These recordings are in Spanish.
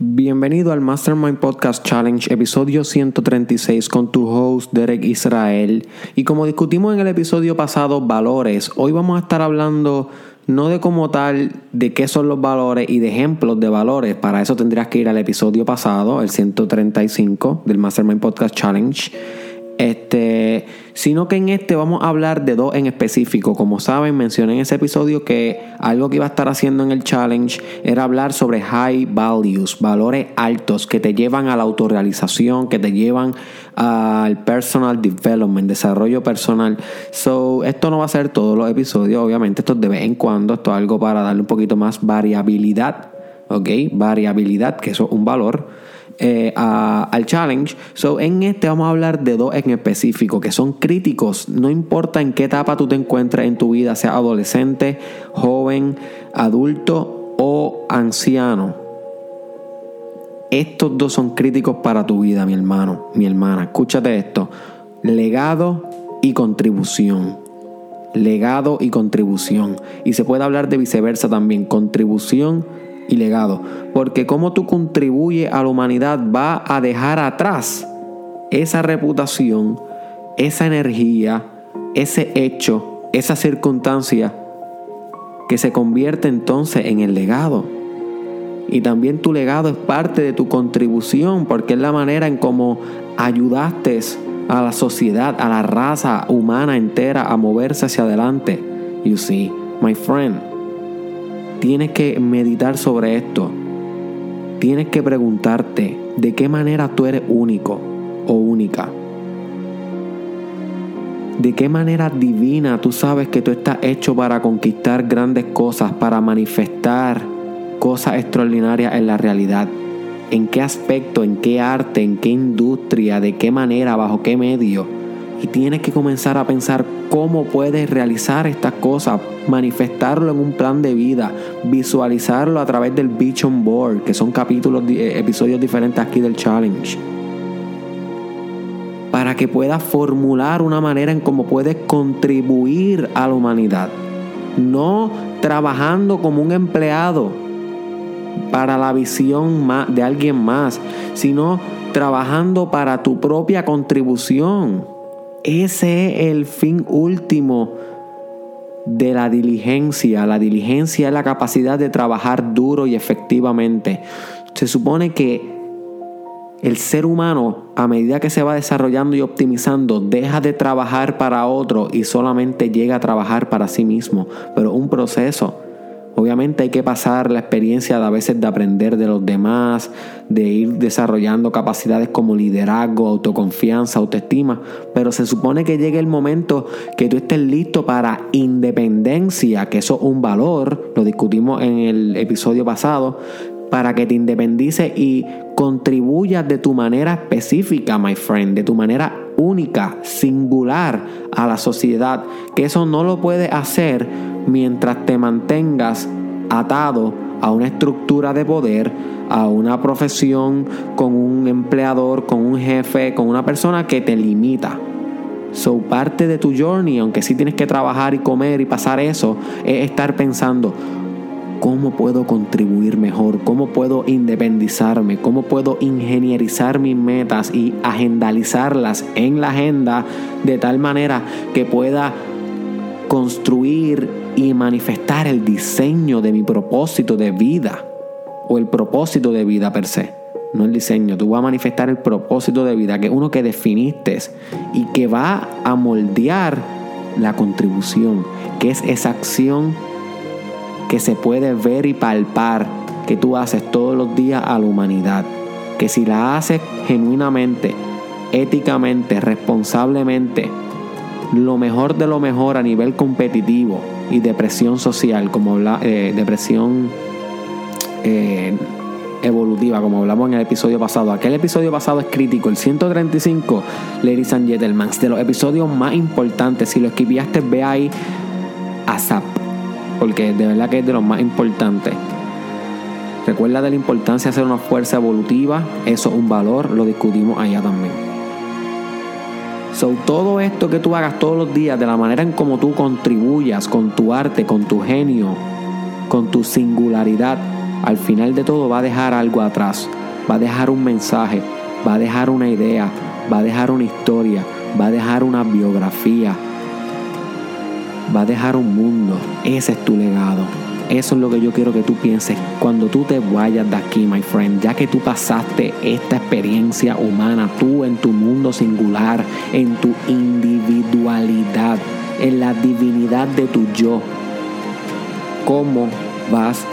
Bienvenido al Mastermind Podcast Challenge, episodio 136 con tu host Derek Israel. Y como discutimos en el episodio pasado, valores, hoy vamos a estar hablando no de como tal, de qué son los valores y de ejemplos de valores. Para eso tendrías que ir al episodio pasado, el 135 del Mastermind Podcast Challenge este, sino que en este vamos a hablar de dos en específico. Como saben, mencioné en ese episodio que algo que iba a estar haciendo en el challenge era hablar sobre high values, valores altos que te llevan a la autorrealización, que te llevan al personal development, desarrollo personal. So, esto no va a ser todos los episodios, obviamente, esto es de vez en cuando, esto es algo para darle un poquito más variabilidad, ¿ok? Variabilidad, que eso es un valor. Eh, al challenge. So, en este vamos a hablar de dos en específico que son críticos. No importa en qué etapa tú te encuentres en tu vida, sea adolescente, joven, adulto o anciano. Estos dos son críticos para tu vida, mi hermano, mi hermana. Escúchate esto. Legado y contribución. Legado y contribución. Y se puede hablar de viceversa también. Contribución y legado. Porque como tú contribuyes a la humanidad va a dejar atrás esa reputación, esa energía, ese hecho, esa circunstancia que se convierte entonces en el legado. Y también tu legado es parte de tu contribución porque es la manera en cómo ayudaste a la sociedad, a la raza humana entera a moverse hacia adelante. You see, my friend. Tienes que meditar sobre esto. Tienes que preguntarte de qué manera tú eres único o única. ¿De qué manera divina tú sabes que tú estás hecho para conquistar grandes cosas, para manifestar cosas extraordinarias en la realidad? ¿En qué aspecto, en qué arte, en qué industria, de qué manera, bajo qué medio? Y tienes que comenzar a pensar cómo puedes realizar estas cosas, manifestarlo en un plan de vida, visualizarlo a través del Vision Board, que son capítulos, eh, episodios diferentes aquí del challenge. Para que puedas formular una manera en cómo puedes contribuir a la humanidad. No trabajando como un empleado para la visión de alguien más, sino trabajando para tu propia contribución. Ese es el fin último de la diligencia. La diligencia es la capacidad de trabajar duro y efectivamente. Se supone que el ser humano, a medida que se va desarrollando y optimizando, deja de trabajar para otro y solamente llega a trabajar para sí mismo. Pero un proceso. Obviamente hay que pasar la experiencia de a veces de aprender de los demás, de ir desarrollando capacidades como liderazgo, autoconfianza, autoestima, pero se supone que llegue el momento que tú estés listo para independencia, que eso es un valor, lo discutimos en el episodio pasado, para que te independices y contribuyas de tu manera específica, my friend, de tu manera única, singular a la sociedad, que eso no lo puedes hacer mientras te mantengas atado a una estructura de poder, a una profesión con un empleador, con un jefe, con una persona que te limita. So, parte de tu journey, aunque sí tienes que trabajar y comer y pasar eso, es estar pensando, ¿cómo puedo contribuir mejor? ¿Cómo puedo independizarme? ¿Cómo puedo ingenierizar mis metas y agendalizarlas en la agenda de tal manera que pueda construir y manifestar el diseño de mi propósito de vida o el propósito de vida per se. No el diseño, tú vas a manifestar el propósito de vida, que es uno que definiste y que va a moldear la contribución, que es esa acción que se puede ver y palpar que tú haces todos los días a la humanidad. Que si la haces genuinamente, éticamente, responsablemente, lo mejor de lo mejor a nivel competitivo y depresión social, como habla, eh, depresión eh, evolutiva, como hablamos en el episodio pasado. Aquel episodio pasado es crítico, el 135, ladies and gentlemen, de los episodios más importantes. Si lo escribiste, ve ahí a Zap, porque de verdad que es de los más importantes. Recuerda de la importancia de ser una fuerza evolutiva, eso es un valor, lo discutimos allá también. Todo esto que tú hagas todos los días, de la manera en cómo tú contribuyas con tu arte, con tu genio, con tu singularidad, al final de todo va a dejar algo atrás, va a dejar un mensaje, va a dejar una idea, va a dejar una historia, va a dejar una biografía, va a dejar un mundo. Ese es tu legado. Eso es lo que yo quiero que tú pienses cuando tú te vayas de aquí, my friend, ya que tú pasaste esta experiencia humana, tú en tu mundo singular, en tu individualidad, en la divinidad de tu yo. ¿Cómo vas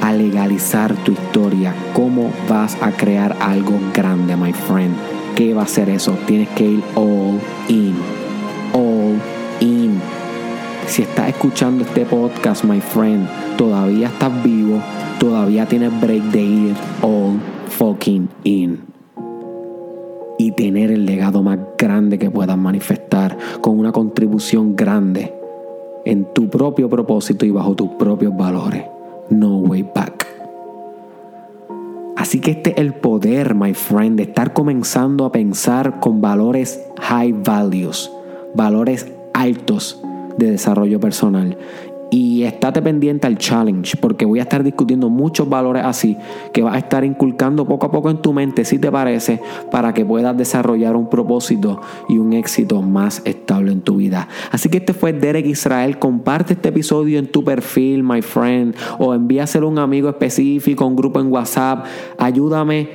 a legalizar tu historia? ¿Cómo vas a crear algo grande, my friend? ¿Qué va a ser eso? Tienes que ir all in. Si estás escuchando este podcast, my friend, todavía estás vivo, todavía tienes break de ir all fucking in. Y tener el legado más grande que puedas manifestar con una contribución grande en tu propio propósito y bajo tus propios valores. No way back. Así que este es el poder, my friend, de estar comenzando a pensar con valores high values, valores altos de desarrollo personal. Y estate pendiente al challenge, porque voy a estar discutiendo muchos valores así que vas a estar inculcando poco a poco en tu mente, si te parece, para que puedas desarrollar un propósito y un éxito más estable en tu vida. Así que este fue Derek Israel. Comparte este episodio en tu perfil, my friend, o envíaselo a un amigo específico, un grupo en WhatsApp. Ayúdame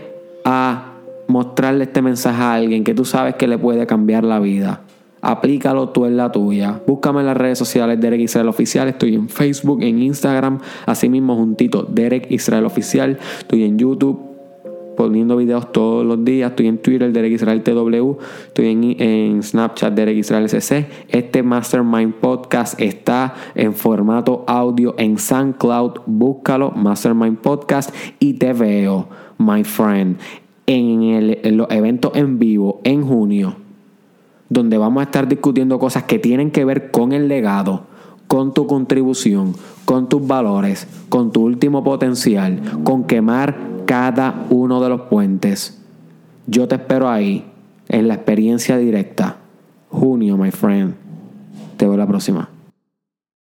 a mostrarle este mensaje a alguien que tú sabes que le puede cambiar la vida. Aplícalo tú en la tuya. Búscame en las redes sociales Derek Israel Oficial. Estoy en Facebook, en Instagram, así mismo juntito Derek Israel Oficial. Estoy en YouTube poniendo videos todos los días. Estoy en Twitter, Derek Israel TW. Estoy en, Snapchat, Derek Israel SC. Este Mastermind Podcast está en formato audio en SoundCloud. Búscalo, Mastermind Podcast. Y te veo, my friend, en, el, en los eventos en vivo en junio donde vamos a estar discutiendo cosas que tienen que ver con el legado, con tu contribución, con tus valores, con tu último potencial, con quemar cada uno de los puentes. Yo te espero ahí, en la experiencia directa. Junio, my friend. Te veo la próxima.